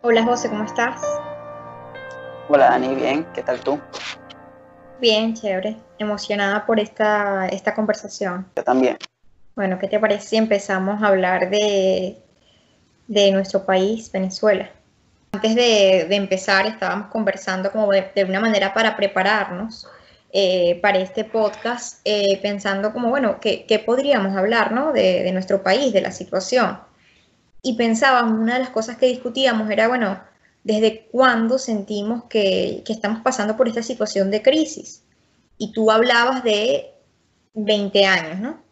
Hola José, ¿cómo estás? Hola Dani, bien, ¿qué tal tú? Bien, chévere, emocionada por esta, esta conversación. Yo también. Bueno, ¿qué te parece si empezamos a hablar de, de nuestro país, Venezuela? Antes de, empezar, estábamos conversando como de, una manera para prepararnos eh, para este podcast, eh, pensando como, bueno, ¿qué, podríamos hablar ¿no? de, de nuestro país, de la situación? Y pensábamos, una de las cosas que discutíamos era, bueno, ¿desde cuándo sentimos que, estamos pasando por esta situación de crisis? Y tú hablabas de 20 años, ¿no?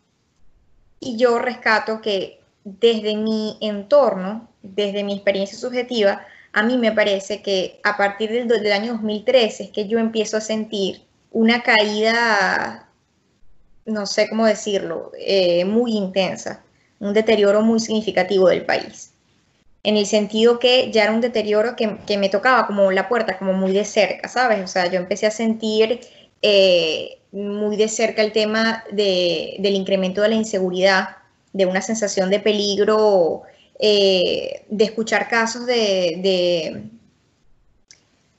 Y yo rescato que desde mi entorno, desde mi experiencia subjetiva, a mí me parece que a partir del, año 2013 es que yo empiezo a sentir una caída, no sé cómo decirlo, eh, muy intensa un deterioro muy significativo del país. En el sentido que ya era un deterioro que, me tocaba como la puerta, como muy de cerca, ¿sabes? O sea, yo empecé a sentir eh, muy de cerca el tema del incremento de la inseguridad, de una sensación de peligro, eh, de escuchar casos de,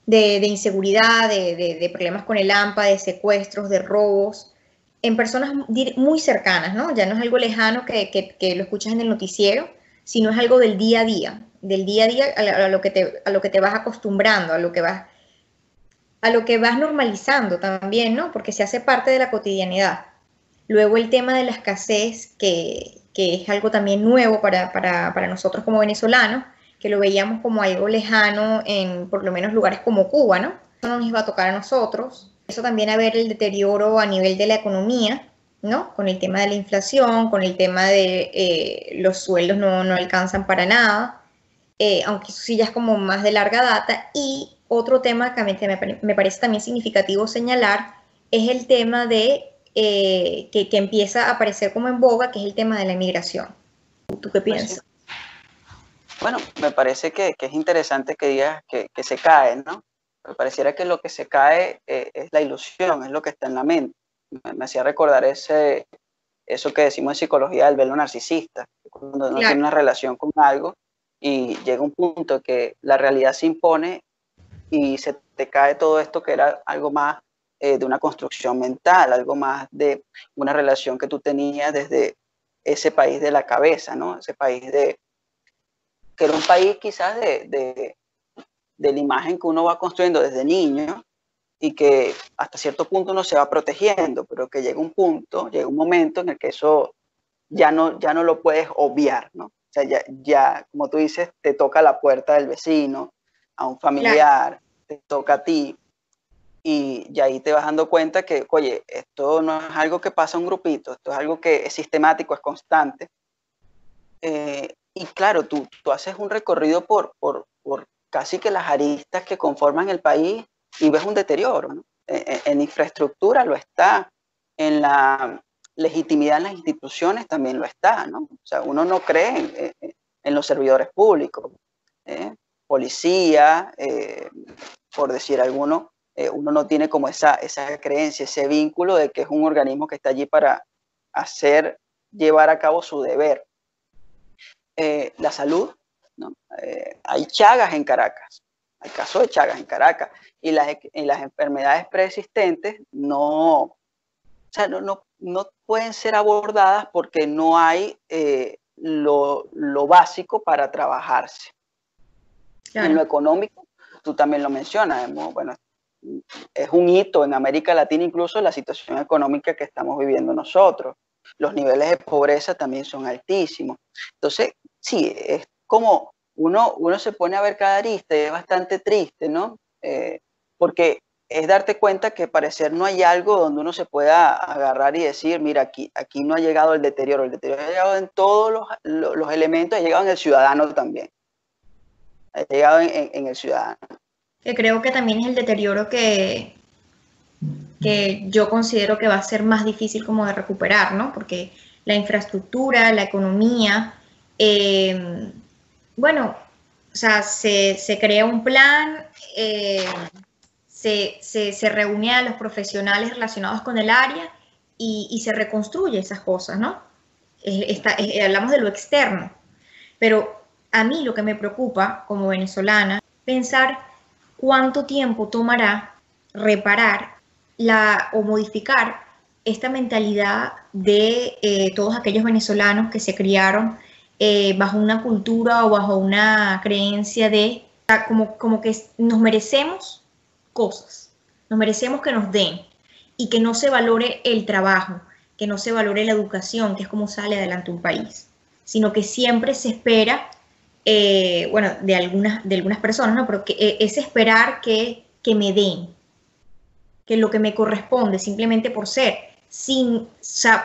de, inseguridad, de, problemas con el AMPA, de secuestros, de robos, en personas muy cercanas, ¿no? Ya no es algo lejano que, lo escuchas en el noticiero, sino es algo del día a día, del día a día a, lo, que te, a lo que te vas acostumbrando, a lo que vas, a lo que vas normalizando también, ¿no? Porque se hace parte de la cotidianidad. Luego el tema de la escasez, que, es algo también nuevo para, para nosotros como venezolanos, que lo veíamos como algo lejano en por lo menos lugares como Cuba, ¿no? Eso no nos iba a tocar a nosotros, eso también a ver el deterioro a nivel de la economía, ¿no? Con el tema de la inflación, con el tema de eh, los sueldos no, alcanzan para nada, eh, aunque eso sí ya es como más de larga data. Y otro tema que me, parece también significativo señalar es el tema de eh, que, empieza a aparecer como en boga, que es el tema de la inmigración. ¿Tú qué piensas? Bueno, me parece que, es interesante que digas que, que se cae, ¿no? Me pareciera que lo que se cae eh, es la ilusión, es lo que está en la mente. Me, hacía recordar ese, eso que decimos en psicología del velo narcisista, cuando uno tiene una relación con algo y llega un punto que la realidad se impone y se te cae todo esto que era algo más eh, de una construcción mental, algo más de una relación que tú tenías desde ese país de la cabeza, ¿no? Ese país de, que era un país quizás de, de la imagen que uno va construyendo desde niño y que hasta cierto punto uno se va protegiendo, pero que llega un punto, llega un momento en el que eso ya no, ya no lo puedes obviar, ¿no? O sea, ya, ya, como tú dices, te toca la puerta del vecino, a un familiar, te toca a ti, y, ya ahí te vas dando cuenta que, oye, esto no es algo que pasa a un grupito, esto es algo que es sistemático, es constante. Eh, y claro, tú, tú haces un recorrido por, por casi que las aristas que conforman el país y ves un deterioro. E, e, en, infraestructura lo está, en la legitimidad en las instituciones también lo está. ¿no? O sea, uno no cree en, los servidores públicos. ¿eh? Policía, eh, por decir alguno, eh, uno no tiene como esa, esa creencia, ese vínculo de que es un organismo que está allí para hacer, llevar a cabo su deber. la salud, eh, hay chagas en Caracas, hay casos de chagas en Caracas, y las, las enfermedades preexistentes no, no, no, pueden ser abordadas porque no hay eh, lo, básico para trabajarse. En lo económico, tú también lo mencionas, bueno, es un hito en América Latina incluso la situación económica que estamos viviendo nosotros. Los niveles de pobreza también son altísimos. Entonces, sí, es como uno, uno se pone a ver cada arista y es bastante triste, ¿no? Eh, porque es darte cuenta que parecer no hay algo donde uno se pueda agarrar y decir, mira, aquí, aquí no ha llegado el deterioro, el deterioro ha llegado en todos los, los, elementos, ha llegado en el ciudadano también, ha llegado en, en, el ciudadano. Que creo que también es el deterioro que, que yo considero que va a ser más difícil como de recuperar, ¿no? Porque la infraestructura, la economía, eh, bueno, o sea, se, crea un plan, eh, se, se, reúne a los profesionales relacionados con el área y, se reconstruye esas cosas, ¿no? hablamos de lo externo, pero a mí lo que me preocupa como venezolana, pensar cuánto tiempo tomará reparar la, o modificar esta mentalidad de eh, todos aquellos venezolanos que se criaron eh, bajo una cultura o bajo una creencia de como, como que nos merecemos cosas, nos merecemos que nos den y que no se valore el trabajo, que no se valore la educación, que es como sale adelante un país, sino que siempre se espera, eh, bueno, de algunas, de algunas personas, ¿no? Pero que, es esperar que, que me den, que lo que me corresponde simplemente por ser sin,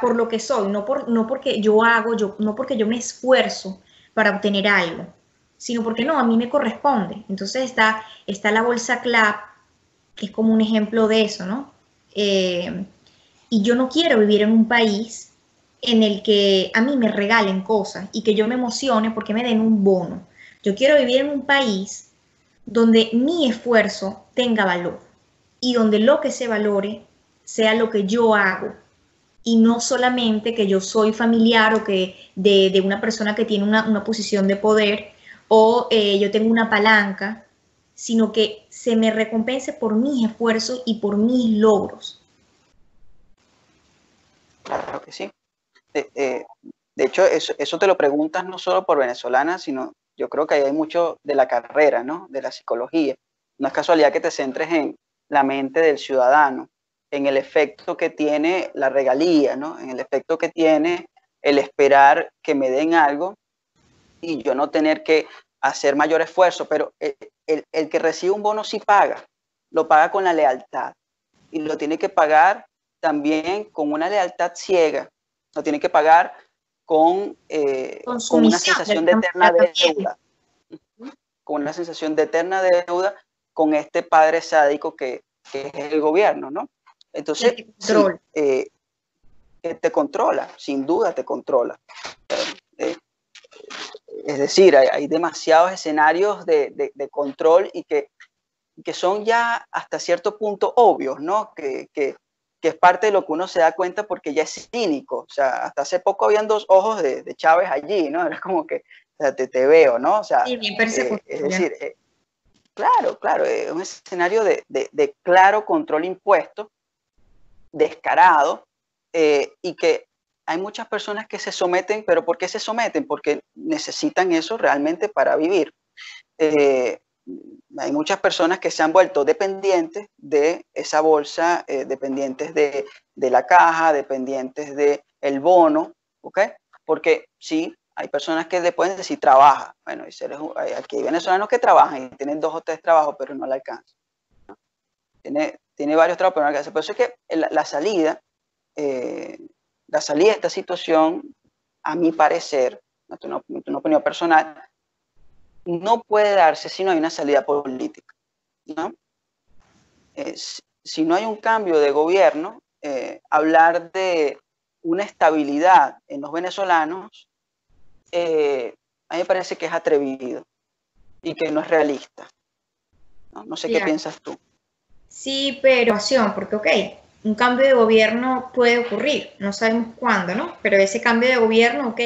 por lo que soy, no, por, no porque yo hago, yo, no porque yo me esfuerzo para obtener algo, sino porque no, a mí me corresponde. Entonces está, está la bolsa CLAP, que es como un ejemplo de eso, ¿no? Eh, y yo no quiero vivir en un país en el que a mí me regalen cosas y que yo me emocione porque me den un bono. Yo quiero vivir en un país donde mi esfuerzo tenga valor y donde lo que se valore sea lo que yo hago y no solamente que yo soy familiar o que de, una persona que tiene una, posición de poder o eh, yo tengo una palanca, sino que se me recompense por mis esfuerzos y por mis logros. Claro que sí. de hecho, eso, eso, te lo preguntas no solo por venezolana, sino yo creo que hay mucho de la carrera, ¿no? De la psicología. No es casualidad que te centres en la mente del ciudadano, en el efecto que tiene la regalía, ¿no? en el efecto que tiene el esperar que me den algo y yo no tener que hacer mayor esfuerzo, pero el, el, que recibe un bono sí paga, lo paga con la lealtad y lo tiene que pagar también con una lealtad ciega, lo tiene que pagar con, eh, con una sensación de eterna deuda, con una sensación de eterna deuda con este padre sádico que, que es el gobierno, ¿no? Entonces, eh, te controla, sin duda te controla. Eh, es decir, hay, demasiados escenarios de, control y que, que, son ya hasta cierto punto obvios, ¿no? Que, es parte de lo que uno se da cuenta porque ya es cínico. O sea, hasta hace poco habían dos ojos de, Chávez allí, ¿no? Era como que te, te, veo, ¿no? O sea, eh, es decir, claro, claro, es un escenario de, claro control impuesto descarado eh, y que hay muchas personas que se someten, pero ¿por qué se someten? Porque necesitan eso realmente para vivir. Eh, hay muchas personas que se han vuelto dependientes de esa bolsa, eh, dependientes de, la caja, dependientes del el bono, ¿ok? Porque sí, hay personas que después decir trabaja. Bueno, hay, aquí hay venezolanos que trabajan y tienen dos o tres trabajos, pero no le alcanza. Tiene, tiene varios trabajos, pero no alcanza. Por eso es que la, salida, eh, la salida de esta situación, a mi parecer, no es una, opinión personal, no puede darse si no hay una salida política. ¿no? Eh, si, no hay un cambio de gobierno, eh, hablar de una estabilidad en los venezolanos, a mí me parece que es atrevido y que no es realista. No, sé qué piensas tú. Sí, pero porque ok, un cambio de gobierno puede ocurrir, no sabemos cuándo, ¿no? Pero ese cambio de gobierno, ok,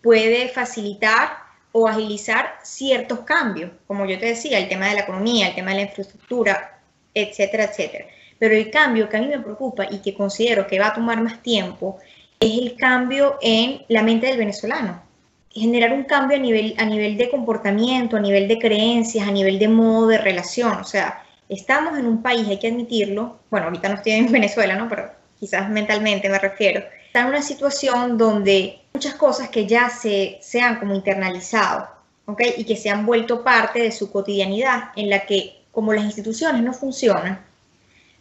puede facilitar o agilizar ciertos cambios, como yo te decía, el tema de la economía, el tema de la infraestructura, etcétera, etcétera. Pero el cambio que a mí me preocupa y que considero que va a tomar más tiempo es el cambio en la mente del venezolano. Generar un cambio a nivel, a nivel de comportamiento, a nivel de creencias, a nivel de modo de relación. O sea, estamos en un país, hay que admitirlo, bueno, ahorita no estoy en Venezuela, ¿no? Pero quizás mentalmente me refiero, está en una situación donde muchas cosas que ya se, se han como internalizado, ¿ok? Y que se han vuelto parte de su cotidianidad, en la que como las instituciones no funcionan,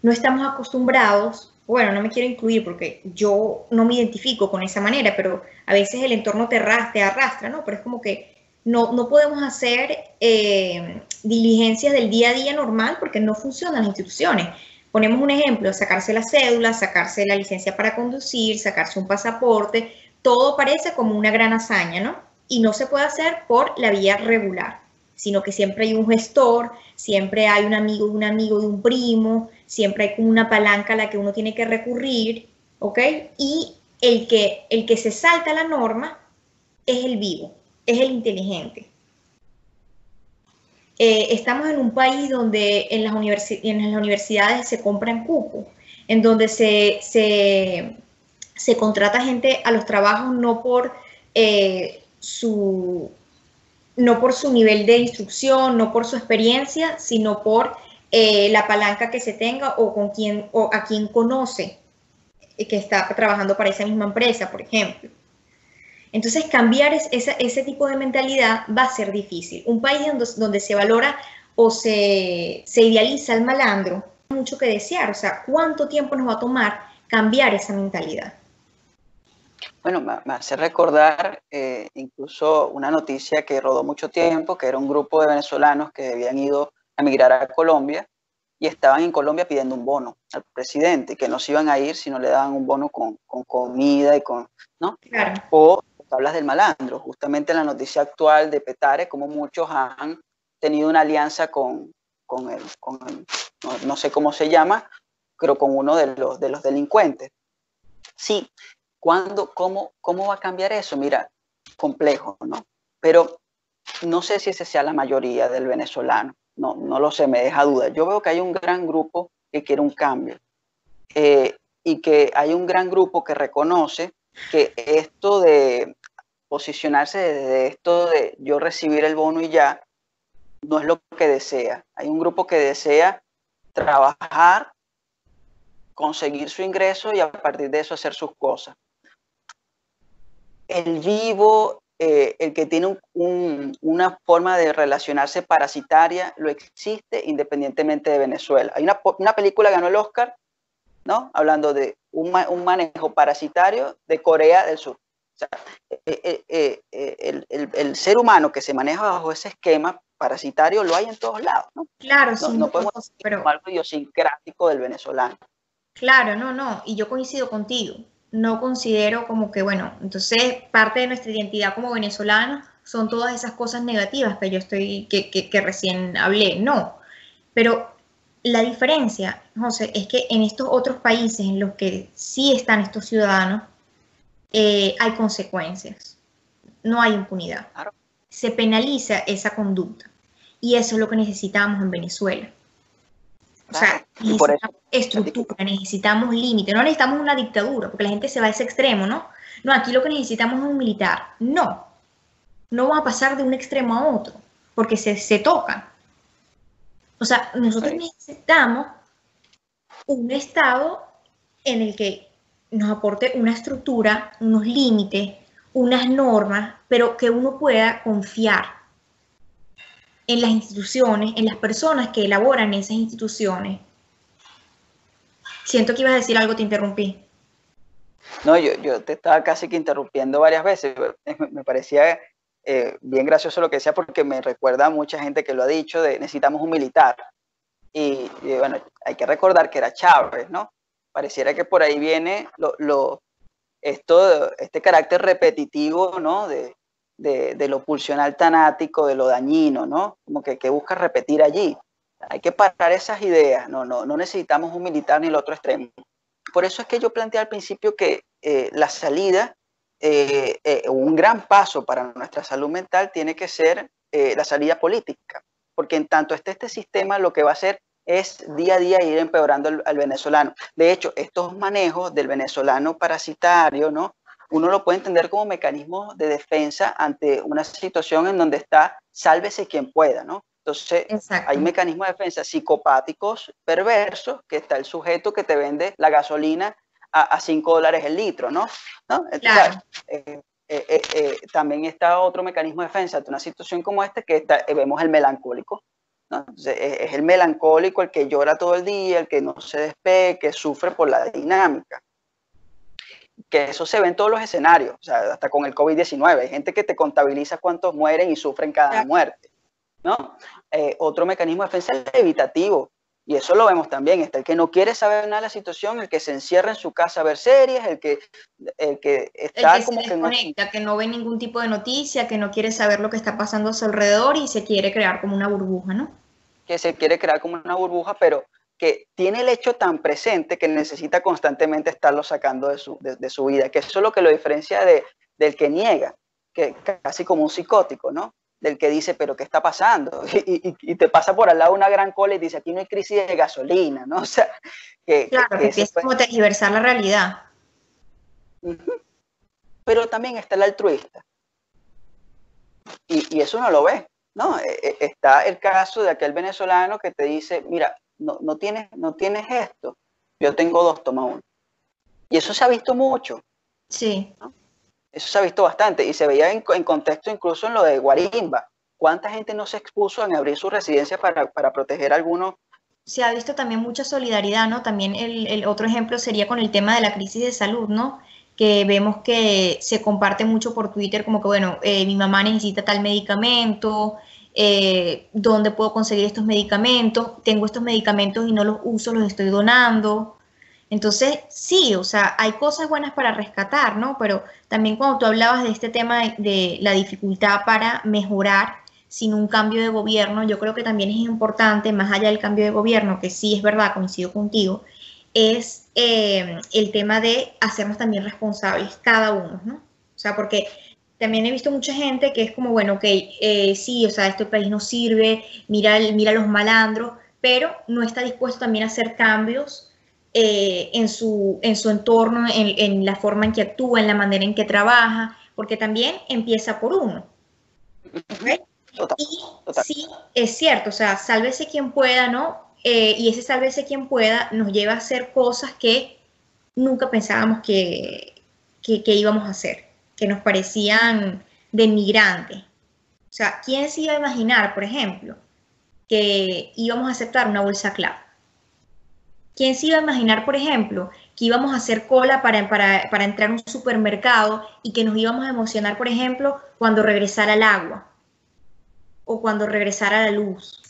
no estamos acostumbrados, bueno, no me quiero incluir porque yo no me identifico con esa manera, pero a veces el entorno te arrastra, te arrastra ¿no? Pero es como que no, no podemos hacer eh, diligencias del día a día normal porque no funcionan las instituciones. Ponemos un ejemplo, sacarse la cédula, sacarse la licencia para conducir, sacarse un pasaporte, todo parece como una gran hazaña, ¿no? Y no se puede hacer por la vía regular, sino que siempre hay un gestor, siempre hay un amigo de un amigo de un primo, siempre hay una palanca a la que uno tiene que recurrir, ¿ok? Y el que, el que se salta la norma es el vivo, es el inteligente. eh, estamos en un país donde en las, en las universidades se compran cupos, en donde se, se, contrata gente a los trabajos no por, eh, su, no por su nivel de instrucción, no por su experiencia, sino por eh, la palanca que se tenga o con quien o a quien conoce que está trabajando para esa misma empresa, por ejemplo. Entonces, cambiar ese, tipo de mentalidad va a ser difícil. Un país donde, se valora o se, idealiza el malandro, mucho que desear. O sea, ¿cuánto tiempo nos va a tomar cambiar esa mentalidad? Bueno, me, hace recordar eh, incluso una noticia que rodó mucho tiempo, que era un grupo de venezolanos que habían ido a emigrar a Colombia y estaban en Colombia pidiendo un bono al presidente, que no se iban a ir si no le daban un bono con, comida y con, ¿no? Claro hablas del malandro, justamente la noticia actual de Petare, como muchos han tenido una alianza con, con, el, con no, sé cómo se llama, pero con uno de los, de los delincuentes. Sí, ¿cuándo, cómo, ¿cómo va a cambiar eso? Mira, complejo, ¿no? Pero no sé si ese sea la mayoría del venezolano, no, no lo sé, me deja duda. Yo veo que hay un gran grupo que quiere un cambio eh, y que hay un gran grupo que reconoce que esto de posicionarse desde esto de yo recibir el bono y ya, no es lo que desea. Hay un grupo que desea trabajar, conseguir su ingreso y a partir de eso hacer sus cosas. El vivo, eh, el que tiene una forma de relacionarse parasitaria, lo existe independientemente de Venezuela. Hay una, una película que ganó el Oscar ¿no? Hablando de un, manejo parasitario de Corea del Sur. Eh, eh, eh, el, ser humano que se maneja bajo ese esquema parasitario lo hay en todos lados, ¿no? Claro, sí. No podemos decir pero... algo idiosincrático del venezolano. Claro, no, no, y yo coincido contigo. No considero como que, bueno, entonces parte de nuestra identidad como venezolanos son todas esas cosas negativas que yo estoy, que, que, que recién hablé. No, pero la diferencia, José, es que en estos otros países en los que sí están estos ciudadanos, eh, hay consecuencias, no hay impunidad. Se penaliza esa conducta y eso es lo que necesitamos en Venezuela. O sea, necesitamos estructura, necesitamos límite, no necesitamos una dictadura, porque la gente se va a ese extremo, ¿no? No, aquí lo que necesitamos es un militar. No, no va a pasar de un extremo a otro, porque se, se tocan. O sea, nosotros necesitamos un Estado en el que nos aporte una estructura, unos límites, unas normas, pero que uno pueda confiar en las instituciones, en las personas que elaboran esas instituciones. Siento que ibas a decir algo, te interrumpí. No, yo, te estaba casi que interrumpiendo varias veces. Me parecía eh, bien gracioso lo que decía porque me recuerda a mucha gente que lo ha dicho de necesitamos un militar. Y, bueno, hay que recordar que era Chávez, ¿no? Pareciera que por ahí viene lo, esto, este carácter repetitivo, ¿no? De, de, lo pulsional tanático, de lo dañino, ¿no? Como que, que busca repetir allí. Hay que parar esas ideas, no, no, no necesitamos un militar ni el otro extremo. Por eso es que yo planteé al principio que eh, la salida eh, eh, un gran paso para nuestra salud mental tiene que ser la salida política, porque en tanto esté este sistema, lo que va a hacer es día a día ir empeorando al, venezolano. De hecho, estos manejos del venezolano parasitario, ¿no? Uno lo puede entender como mecanismo de defensa ante una situación en donde está sálvese quien pueda, ¿no? Entonces, hay mecanismos de defensa psicopáticos, perversos, que está el sujeto que te vende la gasolina a, 5 dólares el litro, ¿no? Claro. Eh, eh, eh, también está otro mecanismo de defensa ante una situación como esta, que vemos el melancólico. ¿No? es, el melancólico el que llora todo el día, el que no se despegue, que sufre por la dinámica. Que eso se ve en todos los escenarios, o sea, hasta con el COVID-19. Hay gente que te contabiliza cuántos mueren y sufren cada muerte. ¿no? otro mecanismo de defensa evitativo, y eso lo vemos también, está el que no quiere saber nada de la situación, el que se encierra en su casa a ver series, el que, el que está como que no... que no ve ningún tipo de noticia, que no quiere saber lo que está pasando a su alrededor y se quiere crear como una burbuja, ¿no? Que se quiere crear como una burbuja, pero que tiene el hecho tan presente que necesita constantemente estarlo sacando de su, de, su vida, que eso es lo que lo diferencia de, del que niega, que casi como un psicótico, ¿no? Del que dice, pero ¿qué está pasando? Y, te pasa por al lado una gran cola y dice, aquí no hay crisis de gasolina, ¿no? O sea, que... Claro, que, empieza como tergiversar la realidad. Pero también está el altruista. Y, eso no lo ve, ¿no? E, e, está el caso de aquel venezolano que te dice, mira, no, no, tienes, no tienes esto, yo tengo dos, toma uno. Y eso se ha visto mucho. Sí. Eso se ha visto bastante y se veía en, contexto incluso en lo de Guarimba. ¿Cuánta gente no se expuso en abrir su residencia para, proteger a algunos? Se ha visto también mucha solidaridad, ¿no? También el, otro ejemplo sería con el tema de la crisis de salud, ¿no? Que vemos que se comparte mucho por Twitter como que, bueno, eh, mi mamá necesita tal medicamento, eh, dónde puedo conseguir estos medicamentos, tengo estos medicamentos y no los uso, los estoy donando. Entonces, sí, o sea, hay cosas buenas para rescatar, ¿no? Pero también cuando tú hablabas de este tema de, la dificultad para mejorar sin un cambio de gobierno, yo creo que también es importante, más allá del cambio de gobierno, que sí es verdad, coincido contigo, es eh, el tema de hacernos también responsables cada uno, ¿no? O sea, porque también he visto mucha gente que es como, bueno, ok, eh, sí, o sea, este país no sirve, mira, mira los malandros, pero no está dispuesto también a hacer cambios eh, en, su, en su entorno, en, la forma en que actúa, en la manera en que trabaja, porque también empieza por uno. Y sí, es cierto, o sea, sálvese quien pueda, ¿no? Eh, y ese sálvese quien pueda nos lleva a hacer cosas que nunca pensábamos que, que, que íbamos a hacer, que nos parecían de migrante. O sea, ¿quién se iba a imaginar, por ejemplo, que íbamos a aceptar una bolsa clave? ¿Quién se iba a imaginar, por ejemplo, que íbamos a hacer cola para, entrar a un supermercado y que nos íbamos a emocionar, por ejemplo, cuando regresara el agua o cuando regresara la luz?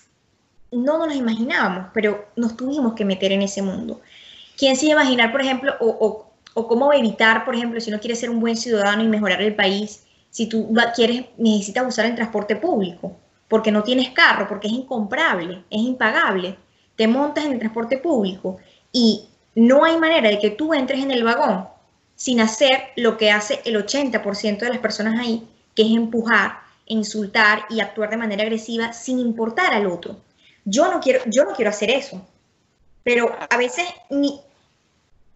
No nos lo imaginábamos, pero nos tuvimos que meter en ese mundo. ¿Quién se iba a imaginar, por ejemplo, o, cómo evitar, por ejemplo, si no quieres ser un buen ciudadano y mejorar el país, si tú quieres, necesitas usar el transporte público, porque no tienes carro, porque es incomprable, es impagable te montas en el transporte público y no hay manera de que tú entres en el vagón sin hacer lo que hace el 80% de las personas ahí, que es empujar, insultar y actuar de manera agresiva sin importar al otro. Yo no quiero, yo no quiero hacer eso, pero a veces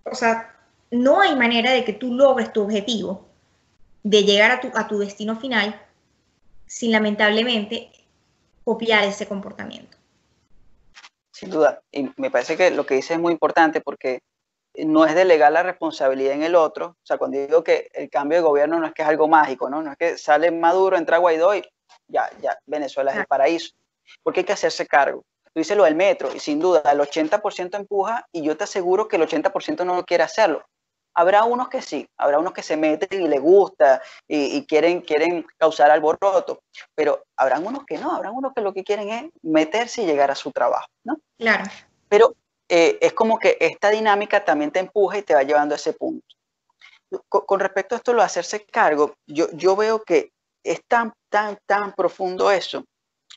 o sea, no hay manera de que tú logres tu objetivo de llegar a tu, a tu destino final sin lamentablemente copiar ese comportamiento. Sin duda. Y me parece que lo que dice es muy importante porque no es delegar la responsabilidad en el otro. O sea, cuando digo que el cambio de gobierno no es que es algo mágico, ¿no? No es que sale Maduro, entra Guaidó y ya, ya, Venezuela es el paraíso. Porque hay que hacerse cargo. Tú dices lo del metro y sin duda el 80% empuja y yo te aseguro que el 80% no quiere hacerlo. Habrá unos que sí, habrá unos que se meten y les gusta y, quieren, quieren causar alboroto, pero habrán unos que no, habrán unos que lo que quieren es meterse y llegar a su trabajo, ¿no? Claro. Pero eh, es como que esta dinámica también te empuja y te va llevando a ese punto. Con, respecto a esto, lo de hacerse cargo, yo, yo veo que es tan, tan, tan profundo eso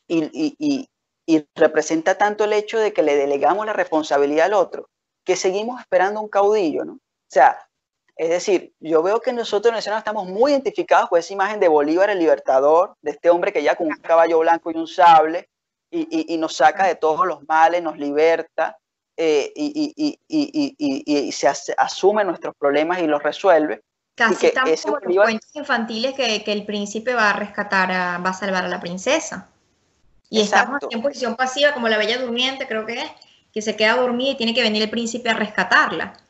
y, y, y representa tanto el hecho de que le delegamos la responsabilidad al otro, que seguimos esperando un caudillo, ¿no? O sea, es decir, yo veo que nosotros en el estamos muy identificados con esa imagen de Bolívar el libertador, de este hombre que ya con un caballo blanco y un sable y, nos saca de todos los males, nos liberta eh, y, se asume nuestros problemas y los resuelve. Casi estamos como los cuentos infantiles que, el príncipe va a rescatar, va a salvar a la princesa. Y estamos en posición pasiva, como la bella durmiente, creo que es, que se queda dormida y tiene que venir el príncipe a rescatarla.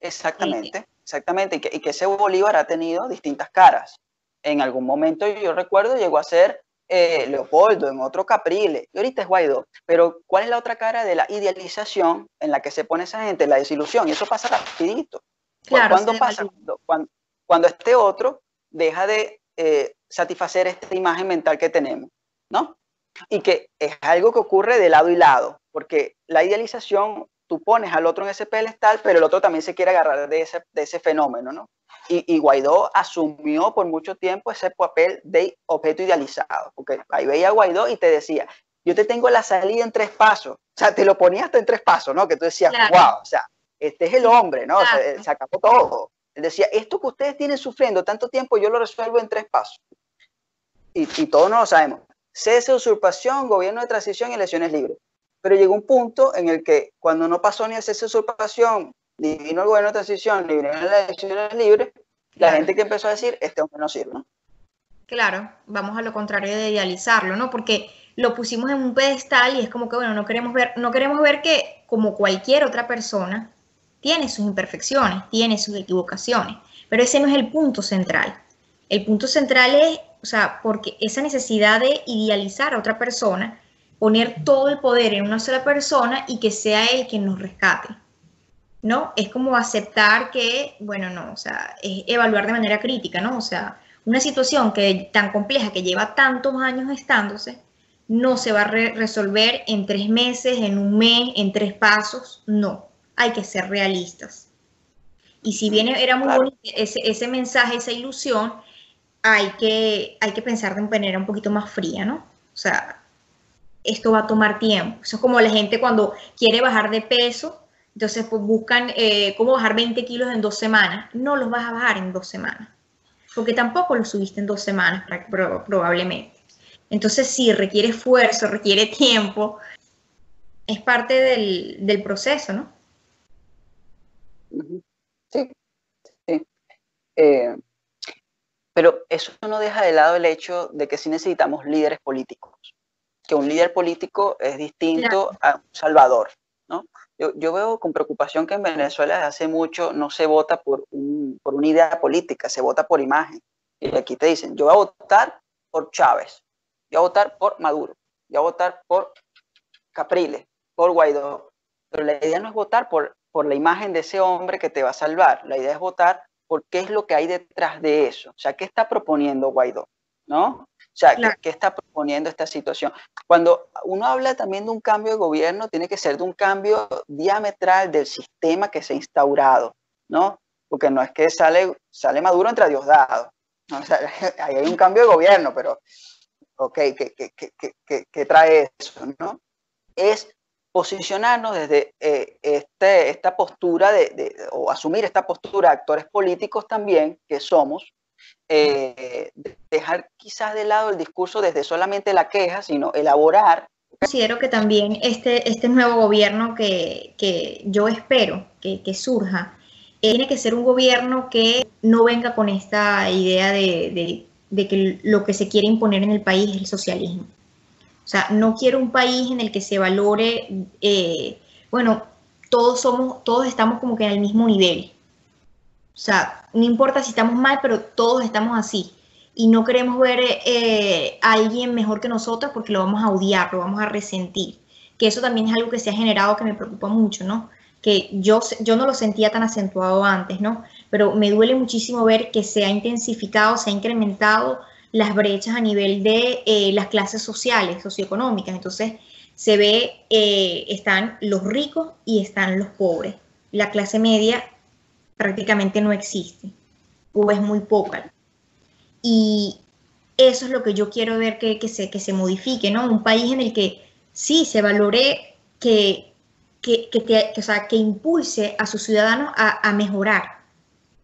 Exactamente. Exactamente, y que, ese Bolívar ha tenido distintas caras. En algún momento yo recuerdo llegó a ser eh, Leopoldo, en otro Capriles, y ahorita es Guaidó. Pero ¿cuál es la otra cara de la idealización en la que se pone esa gente? La desilusión, y eso pasa rapidito. Claro, ¿Cuándo pasa? Cuando, este otro deja de eh, satisfacer esta imagen mental que tenemos, ¿no? Y que es algo que ocurre de lado y lado, porque la idealización tú pones al otro en ese pedestal, pero el otro también se quiere agarrar de ese, de ese fenómeno, ¿no? Y, Guaidó asumió por mucho tiempo ese papel de objeto idealizado, porque ahí veía a Guaidó y te decía, yo te tengo la salida en tres pasos, o sea, te lo ponía hasta en tres pasos, ¿no? Que tú decías, wow, o sea, este es el hombre, ¿no? Se, se, acabó todo. Él decía, esto que ustedes tienen sufriendo tanto tiempo, yo lo resuelvo en tres pasos. y, y todos no lo sabemos, cese, usurpación, gobierno de transición y elecciones libres. Pero llegó un punto en el que cuando no pasó ni cese, usurpación, ni vino el gobierno de transición, ni vino las elecciones libres, la gente que empezó a decir, este hombre no sirve. ¿no? Claro, vamos a lo contrario de idealizarlo, ¿no? Porque lo pusimos en un pedestal y es como que, bueno, no queremos ver, no queremos ver que como cualquier otra persona tiene sus imperfecciones, tiene sus equivocaciones, pero ese no es el punto central. El punto central es, o sea, porque esa necesidad de idealizar a otra persona, poner todo el poder en una sola persona y que sea él quien nos rescate. ¿No? Es como aceptar que, bueno, no, o sea, es evaluar de manera crítica, ¿no? O sea, una situación que tan compleja que lleva tantos años estándose, no se va a resolver en tres meses, en un mes, en tres pasos, no, hay que ser realistas. Y si bien era muy bonito ese, mensaje, esa ilusión, hay que, hay que pensar de manera un poquito más fría, ¿no? O sea, esto va a tomar tiempo. Eso es como la gente cuando quiere bajar de peso, entonces pues buscan eh, cómo bajar 20 kilos en dos semanas. No los vas a bajar en dos semanas, porque tampoco los subiste en dos semanas probablemente. Entonces sí, requiere esfuerzo, requiere tiempo, es parte del, proceso, ¿no? Sí, sí. Eh, pero eso no deja de lado el hecho de que sí necesitamos líderes políticos, que un líder político es distinto a un salvador, ¿no? Yo, veo con preocupación que en Venezuela desde hace mucho no se vota por, por una idea política, se vota por imagen. Y aquí te dicen, yo voy a votar por Chávez, voy a votar por Maduro, voy a votar por Capriles, por Guaidó. Pero la idea no es votar por, por la imagen de ese hombre que te va a salvar, la idea es votar por qué es lo que hay detrás de eso. O sea, ¿qué está proponiendo Guaidó? ¿No? Sea, ¿qué, está proponiendo esta situación? Cuando uno habla también de un cambio de gobierno, tiene que ser de un cambio diametral del sistema que se ha instaurado, ¿no? Porque no es que sale, sale Maduro entre Diosdado. ¿no? O sea, ahí hay un cambio de gobierno, pero ok, ¿qué, trae eso? ¿no? Es posicionarnos desde eh, este, esta postura de, o asumir esta postura de actores políticos también que somos, eh, dejar quizás de lado el discurso desde solamente la queja, sino elaborar. Considero que también este, este nuevo gobierno que, que yo espero que, que surja, tiene que ser un gobierno que no venga con esta idea de de que lo que se quiere imponer en el país es el socialismo. O sea, no quiero un país en el que se valore, eh, bueno, todos somos, todos estamos como que en el mismo nivel. O sea, no importa si estamos mal, pero todos estamos así. Y no queremos ver eh, a alguien mejor que nosotros porque lo vamos a odiar, lo vamos a resentir. Que eso también es algo que se ha generado que me preocupa mucho, ¿no? Que yo, yo no lo sentía tan acentuado antes, ¿no? pero me duele muchísimo ver que se ha intensificado, se ha incrementado las brechas a nivel de eh, las clases sociales, socioeconómicas. Entonces, se ve, eh, están los ricos y están los pobres. La clase media prácticamente no existe o es muy poca. Y eso es lo que yo quiero ver que, se, que se modifique, ¿no? Un país en el que sí se valore que, que, que, impulse a sus ciudadanos a, a mejorar,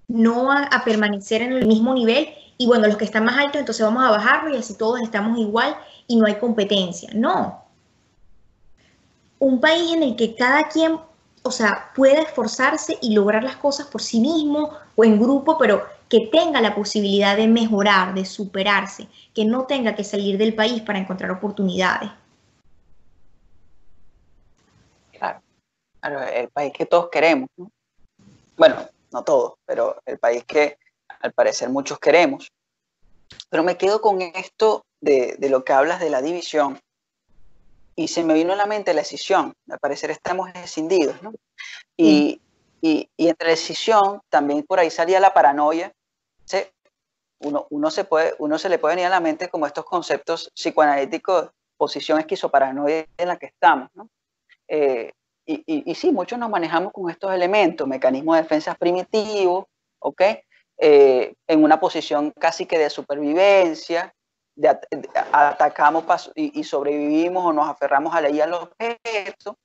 no a, permanecer en el mismo nivel y bueno, los que están más altos, entonces vamos a bajarlo y así todos estamos igual y no hay competencia. No. Un país en el que cada quien, o sea, pueda esforzarse y lograr las cosas por sí mismo o en grupo, pero que tenga la posibilidad de mejorar, de superarse, que no tenga que salir del país para encontrar oportunidades. Claro, el país que todos queremos, ¿no? Bueno, no todos, pero el país que al parecer muchos queremos. Pero me quedo con esto de, lo que hablas de la división y se me vino a la mente la decisión. Al parecer estamos escindidos, ¿no? Y, y, entre la decisión también por ahí salía la paranoia. Uno, uno, se puede, uno se le puede venir a la mente como estos conceptos psicoanalíticos, posición esquizoparanoide en la que estamos, ¿no? Eh, y, sí, muchos nos manejamos con estos elementos, mecanismos de defensa primitivos, ¿ok? Eh, en una posición casi que de supervivencia, de, atacamos y, sobrevivimos o nos aferramos a la y al objeto.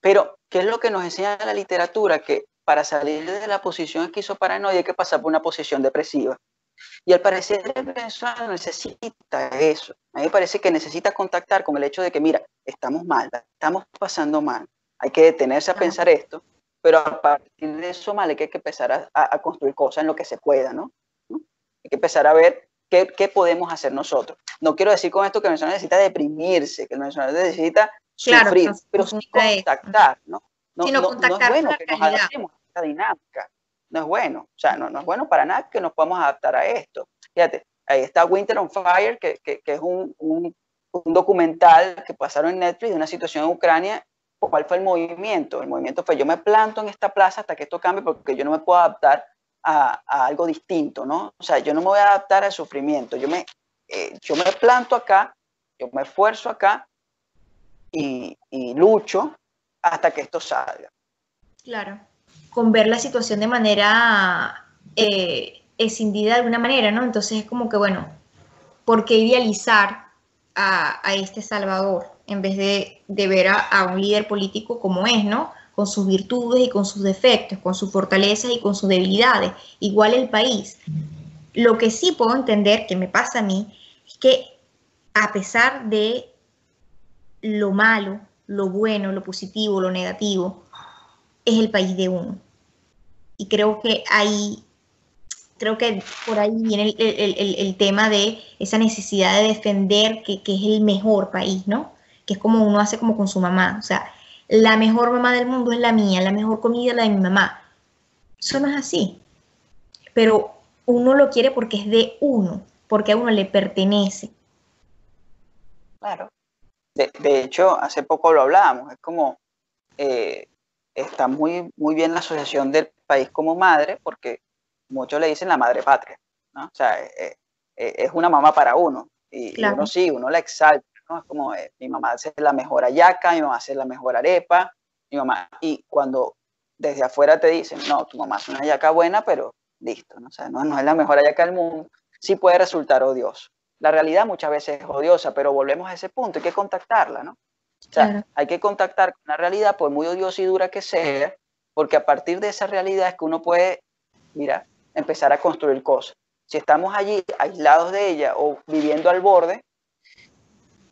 Pero, ¿qué es lo que nos enseña la literatura? Que para salir de la posición esquizoparanoide hay que pasar por una posición depresiva. Y al parecer Venezuela necesita eso. A mí me parece que necesita contactar con el hecho de que, mira, estamos mal, estamos pasando mal. Hay que detenerse a pensar esto, pero a partir de eso mal hay que empezar a, construir cosas en lo que se pueda, ¿no? Hay que empezar a ver qué, qué, podemos hacer nosotros. No quiero decir con esto que Venezuela necesita deprimirse, que Venezuela necesita sufrir, pero sí contactar, ¿no? No, no, no, es bueno que nos adaptemos a esta dinámica. No es bueno. O sea, no, no es bueno para nada que nos podamos adaptar a esto. Fíjate, ahí está Winter on Fire, que, que, que es un, un, un, documental que pasaron en Netflix de una situación en Ucrania. ¿Cuál fue el movimiento? El movimiento fue yo me planto en esta plaza hasta que esto cambie porque yo no me puedo adaptar a, a algo distinto, ¿no? O sea, yo no me voy a adaptar al sufrimiento. Yo me, eh, yo me planto acá, yo me esfuerzo acá y, y lucho hasta que esto salga. Claro, con ver la situación de manera eh, escindida de alguna manera, ¿no? Entonces es como que, bueno, ¿por qué idealizar a, este Salvador en vez de, ver a, un líder político como es, ¿no? Con sus virtudes y con sus defectos, con sus fortalezas y con sus debilidades, igual el país. Lo que sí puedo entender, que me pasa a mí, es que a pesar de lo malo lo bueno, lo positivo, lo negativo, es el país de uno. Y creo que ahí, creo que por ahí viene el, tema de esa necesidad de defender que, es el mejor país, ¿no? Que es como uno hace como con su mamá. O sea, la mejor mamá del mundo es la mía, la mejor comida es la de mi mamá. Eso no es así. Pero uno lo quiere porque es de uno, porque a uno le pertenece. Claro. De, hecho, hace poco lo hablábamos, es como, eh, está muy, muy bien la asociación del país como madre, porque muchos le dicen la madre patria, ¿no? O sea, eh, eh, es una mamá para uno, y, uno sí, uno la exalta, ¿no? Es como, mi mamá hace la mejor ayaca, mi mamá hace la mejor arepa, mi mamá, y cuando desde afuera te dicen, no, tu mamá hace una ayaca buena, pero listo, ¿no? O sea, no, no es la mejor ayaca del mundo, sí puede resultar odioso la realidad muchas veces es odiosa, pero volvemos a ese punto, hay que contactarla, ¿no? O sea, hay que contactar con la realidad, por muy odiosa y dura que sea, porque a partir de esa realidad es que uno puede, mira, empezar a construir cosas. Si estamos allí aislados de ella o viviendo al borde,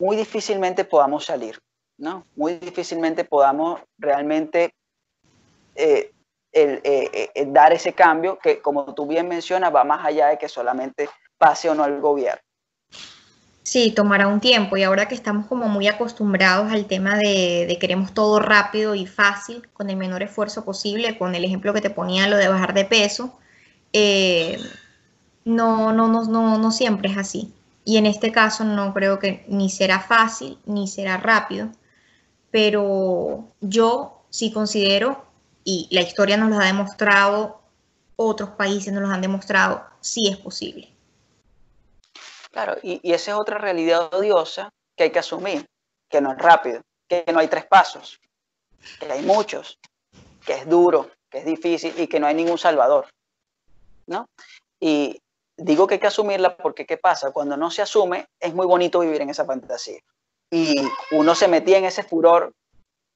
muy difícilmente podamos salir, ¿no? Muy difícilmente podamos realmente eh, eh, eh, dar ese cambio que, como tú bien mencionas, va más allá de que solamente pase o no el gobierno. Sí, tomará un tiempo y ahora que estamos como muy acostumbrados al tema de, queremos todo rápido y fácil, con el menor esfuerzo posible, con el ejemplo que te ponía lo de bajar de peso, no, no, no, no, no siempre es así. Y en este caso no creo que ni será fácil ni será rápido, pero yo sí considero, y la historia nos lo ha demostrado, otros países nos lo han demostrado, sí es posible. Claro, y, esa es otra realidad odiosa que hay que asumir, que no es rápido, que no hay tres pasos, que hay muchos, que es duro, que es difícil y que no hay ningún salvador, ¿no? Y digo que hay que asumirla porque ¿qué pasa? Cuando no se asume, es muy bonito vivir en esa fantasía. Y uno se metía en ese furor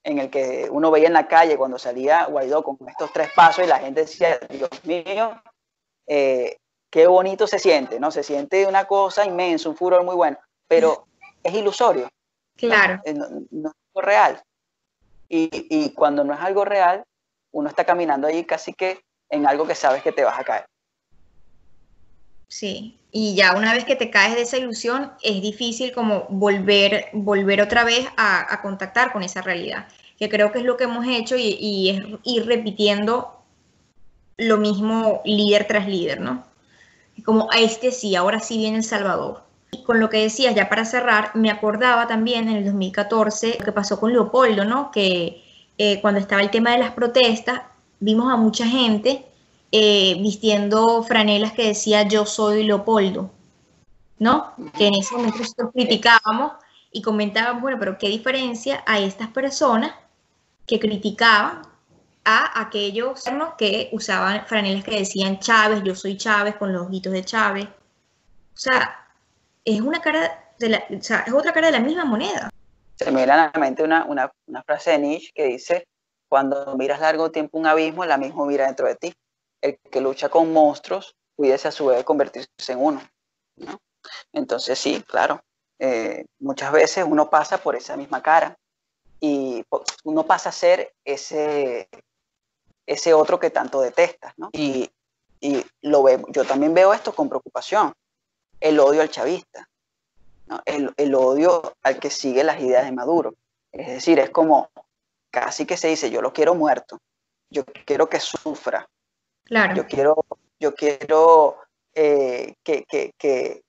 en el que uno veía en la calle cuando salía Guaidó con estos tres pasos y la gente decía, Dios mío, eh, qué bonito se siente, ¿no? Se siente una cosa inmensa, un furor muy bueno, pero es ilusorio. Claro. No, no, es algo real. Y, y, cuando no es algo real, uno está caminando ahí casi que en algo que sabes que te vas a caer. Sí, y ya una vez que te caes de esa ilusión, es difícil como volver, volver otra vez a, contactar con esa realidad, que creo que es lo que hemos hecho y, y es ir repitiendo lo mismo líder tras líder, ¿no? como a este sí, ahora sí viene El Salvador. Y con lo que decías, ya para cerrar, me acordaba también en el 2014 lo que pasó con Leopoldo, ¿no? Que eh, cuando estaba el tema de las protestas, vimos a mucha gente eh, vistiendo franelas que decía yo soy Leopoldo, ¿no? Que en ese momento nosotros criticábamos y comentábamos, bueno, pero qué diferencia a estas personas que criticaban a aquellos que usaban franelas que decían Chávez, yo soy Chávez, con los ojitos de Chávez. O sea, es una cara de la, o sea, es otra cara de la misma moneda. Se me viene a la mente una, una, frase de Nietzsche que dice, cuando miras largo tiempo un abismo, el mismo mira dentro de ti. El que lucha con monstruos pudiese a su vez convertirse en uno. Entonces sí, claro, eh, muchas veces uno pasa por esa misma cara y uno pasa a ser ese, ese otro que tanto detestas, ¿no? Y, lo veo, yo también veo esto con preocupación, el odio al chavista, el, el, odio al que sigue las ideas de Maduro. Es decir, es como casi que se dice, yo lo quiero muerto, yo quiero que sufra, claro. yo quiero, yo quiero eh, que, que, que,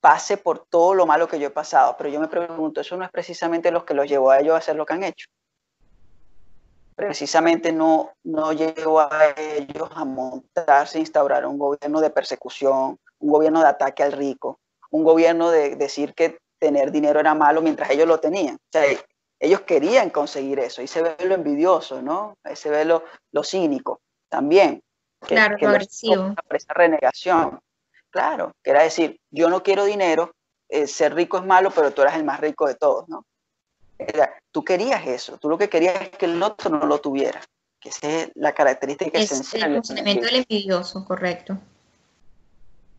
pase por todo lo malo que yo he pasado, pero yo me pregunto, ¿eso no es precisamente lo que los llevó a ellos a hacer lo que han hecho? Precisamente no, no llevó a ellos a montarse, instaurar un gobierno de persecución, un gobierno de ataque al rico, un gobierno de decir que tener dinero era malo mientras ellos lo tenían. O sea, ellos querían conseguir eso y se ve lo envidioso, ¿no? Se ve lo, lo cínico también. claro, lo agresivo. Esa renegación. Claro, que era decir, yo no quiero dinero, eh, ser rico es malo, pero tú eras el más rico de todos, ¿no? tú querías eso, tú lo que querías es que el otro no lo tuviera, que esa es la característica es esencial. El funcionamiento del envidioso, correcto.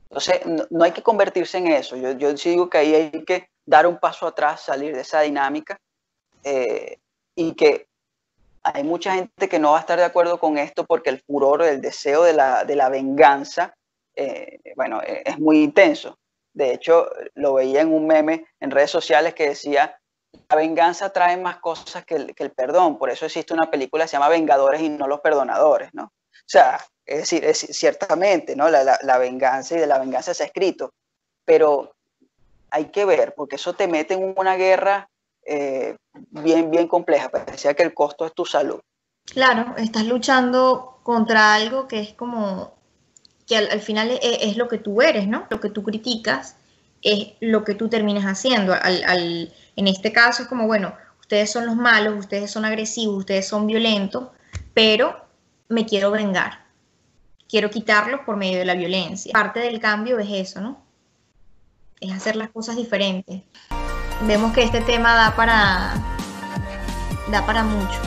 Entonces, no, hay que convertirse en eso. Yo, yo digo que ahí hay que dar un paso atrás, salir de esa dinámica eh, y que hay mucha gente que no va a estar de acuerdo con esto porque el furor, el deseo de la, de la venganza, eh, bueno, eh, es muy intenso. De hecho, lo veía en un meme en redes sociales que decía, la venganza trae más cosas que el, perdón, por eso existe una película que se llama Vengadores y no los perdonadores, ¿no? O sea, es decir, ciertamente, ¿no? La venganza y de la venganza se ha escrito, pero hay que ver, porque eso te mete en una guerra eh, bien, bien compleja. Parecía que el costo es tu salud. Claro, estás luchando contra algo que es como, que al, final es, lo que tú eres, ¿no? Lo que tú criticas es lo que tú terminas haciendo. Al, en este caso es como, bueno, ustedes son los malos, ustedes son agresivos, ustedes son violentos, pero me quiero vengar. Quiero quitarlos por medio de la violencia. Parte del cambio es eso, ¿no? Es hacer las cosas diferentes vemos que este tema da para da para mucho.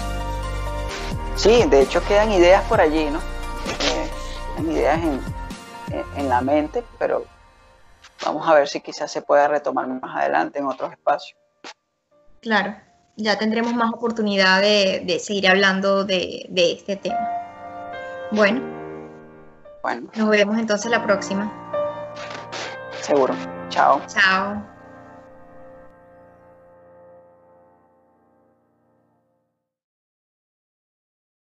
Sí, de hecho quedan ideas por allí, ¿no? Eh, ideas en, en, la mente, pero vamos a ver si quizás se pueda retomar más adelante en otros espacios. Claro, ya tendremos más oportunidad de, de seguir hablando de, de, este tema. Bueno, bueno, nos vemos entonces la próxima. Seguro. Chao. Chao.